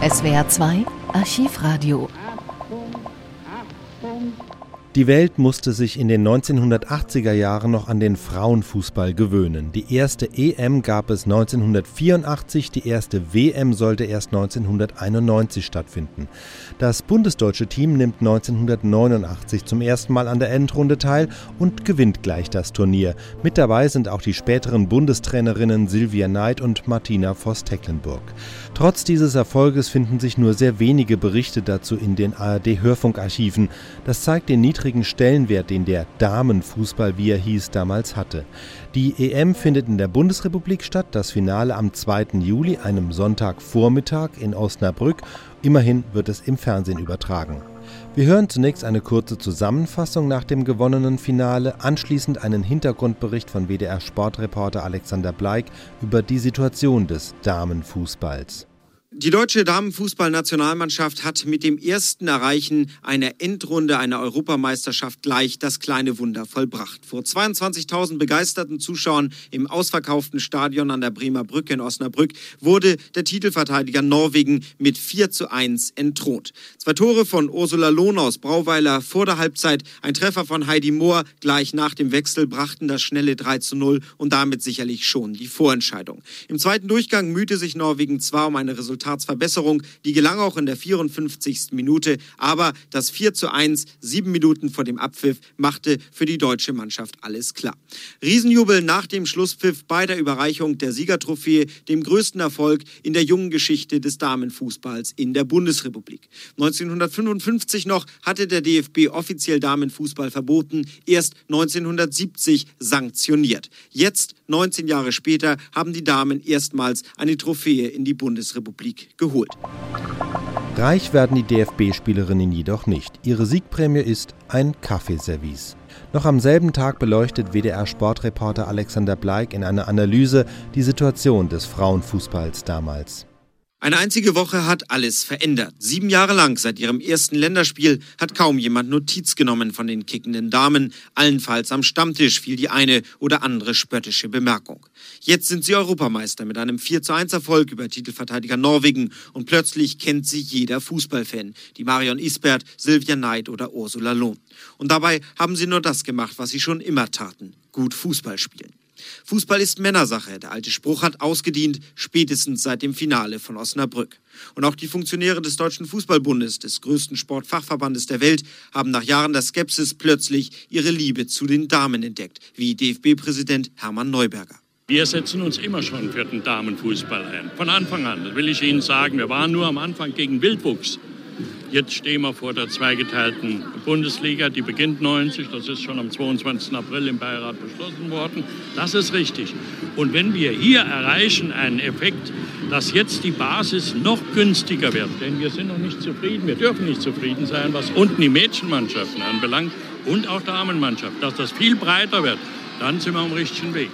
SWR 2 Archivradio die Welt musste sich in den 1980er Jahren noch an den Frauenfußball gewöhnen. Die erste EM gab es 1984, die erste WM sollte erst 1991 stattfinden. Das bundesdeutsche Team nimmt 1989 zum ersten Mal an der Endrunde teil und gewinnt gleich das Turnier. Mit dabei sind auch die späteren Bundestrainerinnen Silvia Neid und Martina Voss-Tecklenburg. Trotz dieses Erfolges finden sich nur sehr wenige Berichte dazu in den ARD-Hörfunkarchiven. Das zeigt den niedrigen niedrigen Stellenwert, den der Damenfußball, wie er hieß, damals hatte. Die EM findet in der Bundesrepublik statt, das Finale am 2. Juli, einem Sonntagvormittag in Osnabrück. Immerhin wird es im Fernsehen übertragen. Wir hören zunächst eine kurze Zusammenfassung nach dem gewonnenen Finale, anschließend einen Hintergrundbericht von WDR-Sportreporter Alexander Bleik über die Situation des Damenfußballs. Die deutsche Damenfußballnationalmannschaft hat mit dem ersten Erreichen einer Endrunde einer Europameisterschaft gleich das kleine Wunder vollbracht. Vor 22.000 begeisterten Zuschauern im ausverkauften Stadion an der Bremer Brücke in Osnabrück wurde der Titelverteidiger Norwegen mit 4 zu 1 entthront. Zwei Tore von Ursula Lohn aus Brauweiler vor der Halbzeit, ein Treffer von Heidi Mohr gleich nach dem Wechsel brachten das schnelle 3 zu 0 und damit sicherlich schon die Vorentscheidung. Im zweiten Durchgang mühte sich Norwegen zwar um eine Resultat Resultatsverbesserung. Die gelang auch in der 54. Minute, aber das 4 zu 1, sieben Minuten vor dem Abpfiff, machte für die deutsche Mannschaft alles klar. Riesenjubel nach dem Schlusspfiff bei der Überreichung der Siegertrophäe, dem größten Erfolg in der jungen Geschichte des Damenfußballs in der Bundesrepublik. 1955 noch hatte der DFB offiziell Damenfußball verboten, erst 1970 sanktioniert. Jetzt, 19 Jahre später, haben die Damen erstmals eine Trophäe in die Bundesrepublik League geholt. Reich werden die DFB-Spielerinnen jedoch nicht. Ihre Siegprämie ist ein Kaffeeservice. Noch am selben Tag beleuchtet WDR-Sportreporter Alexander Bleik in einer Analyse die Situation des Frauenfußballs damals. Eine einzige Woche hat alles verändert. Sieben Jahre lang seit ihrem ersten Länderspiel hat kaum jemand Notiz genommen von den kickenden Damen. Allenfalls am Stammtisch fiel die eine oder andere spöttische Bemerkung. Jetzt sind sie Europameister mit einem 4 zu 1 Erfolg über Titelverteidiger Norwegen und plötzlich kennt sie jeder Fußballfan. Die Marion Isbert, Silvia Neid oder Ursula Lohn. Und dabei haben sie nur das gemacht, was sie schon immer taten. Gut Fußball spielen. Fußball ist Männersache. Der alte Spruch hat ausgedient, spätestens seit dem Finale von Osnabrück. Und auch die Funktionäre des Deutschen Fußballbundes, des größten Sportfachverbandes der Welt, haben nach Jahren der Skepsis plötzlich ihre Liebe zu den Damen entdeckt, wie DFB-Präsident Hermann Neuberger. Wir setzen uns immer schon für den Damenfußball ein. Von Anfang an, das will ich Ihnen sagen. Wir waren nur am Anfang gegen Wildwuchs. Jetzt stehen wir vor der zweigeteilten Bundesliga, die beginnt 90. Das ist schon am 22. April im Beirat beschlossen worden. Das ist richtig. Und wenn wir hier erreichen einen Effekt, dass jetzt die Basis noch günstiger wird, denn wir sind noch nicht zufrieden, wir dürfen nicht zufrieden sein, was unten die Mädchenmannschaften anbelangt und auch Damenmannschaft, dass das viel breiter wird, dann sind wir am richtigen Weg.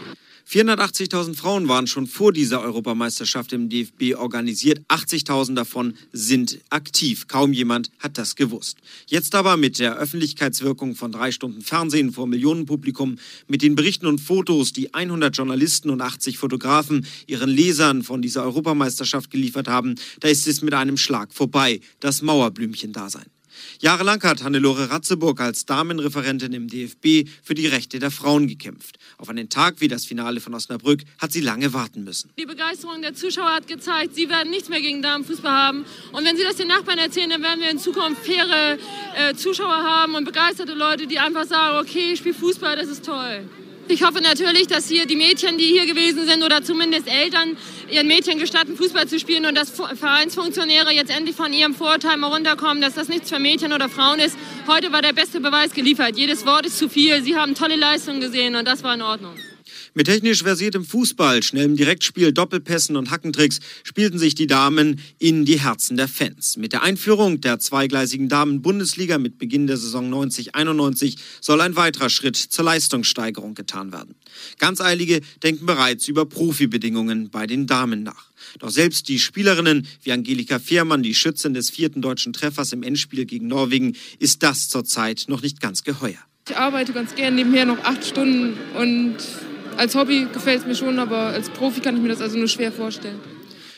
480.000 Frauen waren schon vor dieser Europameisterschaft im DFB organisiert. 80.000 davon sind aktiv. Kaum jemand hat das gewusst. Jetzt aber mit der Öffentlichkeitswirkung von drei Stunden Fernsehen vor Millionenpublikum, mit den Berichten und Fotos, die 100 Journalisten und 80 Fotografen ihren Lesern von dieser Europameisterschaft geliefert haben, da ist es mit einem Schlag vorbei. Das Mauerblümchen-Dasein. Jahrelang hat Hannelore Ratzeburg als Damenreferentin im DFB für die Rechte der Frauen gekämpft. Auf einen Tag wie das Finale von Osnabrück hat sie lange warten müssen. Die Begeisterung der Zuschauer hat gezeigt, sie werden nichts mehr gegen Damenfußball haben. Und wenn sie das den Nachbarn erzählen, dann werden wir in Zukunft faire äh, Zuschauer haben und begeisterte Leute, die einfach sagen, okay, ich spiele Fußball, das ist toll. Ich hoffe natürlich, dass hier die Mädchen, die hier gewesen sind oder zumindest Eltern, ihren Mädchen gestatten, Fußball zu spielen und dass Vereinsfunktionäre jetzt endlich von ihrem Vorurteil mal runterkommen, dass das nichts für Mädchen oder Frauen ist. Heute war der beste Beweis geliefert. Jedes Wort ist zu viel. Sie haben tolle Leistungen gesehen und das war in Ordnung. Mit technisch versiertem Fußball, schnellem Direktspiel, Doppelpässen und Hackentricks spielten sich die Damen in die Herzen der Fans. Mit der Einführung der zweigleisigen Damen-Bundesliga mit Beginn der Saison 90-91 soll ein weiterer Schritt zur Leistungssteigerung getan werden. Ganz Eilige denken bereits über Profibedingungen bei den Damen nach. Doch selbst die Spielerinnen wie Angelika Fehrmann, die Schützin des vierten deutschen Treffers im Endspiel gegen Norwegen, ist das zurzeit noch nicht ganz geheuer. Ich arbeite ganz gern nebenher noch acht Stunden und als Hobby gefällt es mir schon, aber als Profi kann ich mir das also nur schwer vorstellen.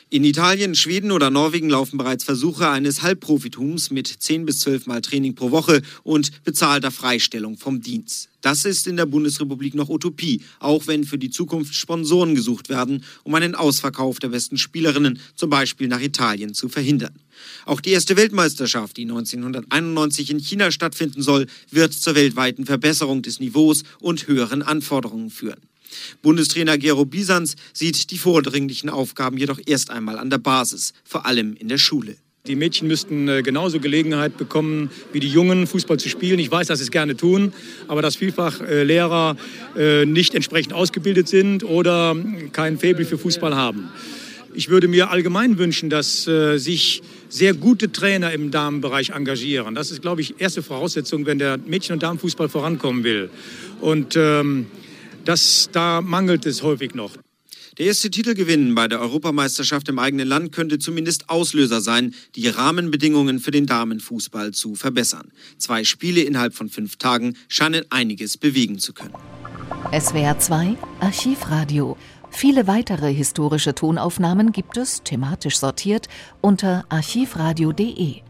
In Italien, Schweden oder Norwegen laufen bereits Versuche eines Halbprofitums mit 10 bis 12 Mal Training pro Woche und bezahlter Freistellung vom Dienst. Das ist in der Bundesrepublik noch Utopie, auch wenn für die Zukunft Sponsoren gesucht werden, um einen Ausverkauf der besten Spielerinnen, zum Beispiel nach Italien, zu verhindern. Auch die erste Weltmeisterschaft, die 1991 in China stattfinden soll, wird zur weltweiten Verbesserung des Niveaus und höheren Anforderungen führen. Bundestrainer Gero Bisans sieht die vordringlichen Aufgaben jedoch erst einmal an der Basis, vor allem in der Schule. Die Mädchen müssten äh, genauso Gelegenheit bekommen wie die Jungen, Fußball zu spielen. Ich weiß, dass sie es gerne tun, aber dass vielfach äh, Lehrer äh, nicht entsprechend ausgebildet sind oder kein Faible für Fußball haben. Ich würde mir allgemein wünschen, dass sich sehr gute Trainer im Damenbereich engagieren. Das ist, glaube ich, erste Voraussetzung, wenn der Mädchen- und Damenfußball vorankommen will. Und ähm, das, da mangelt es häufig noch. Der erste Titelgewinn bei der Europameisterschaft im eigenen Land könnte zumindest Auslöser sein, die Rahmenbedingungen für den Damenfußball zu verbessern. Zwei Spiele innerhalb von fünf Tagen scheinen einiges bewegen zu können. SWR 2 Archivradio. Viele weitere historische Tonaufnahmen gibt es, thematisch sortiert, unter archivradio.de.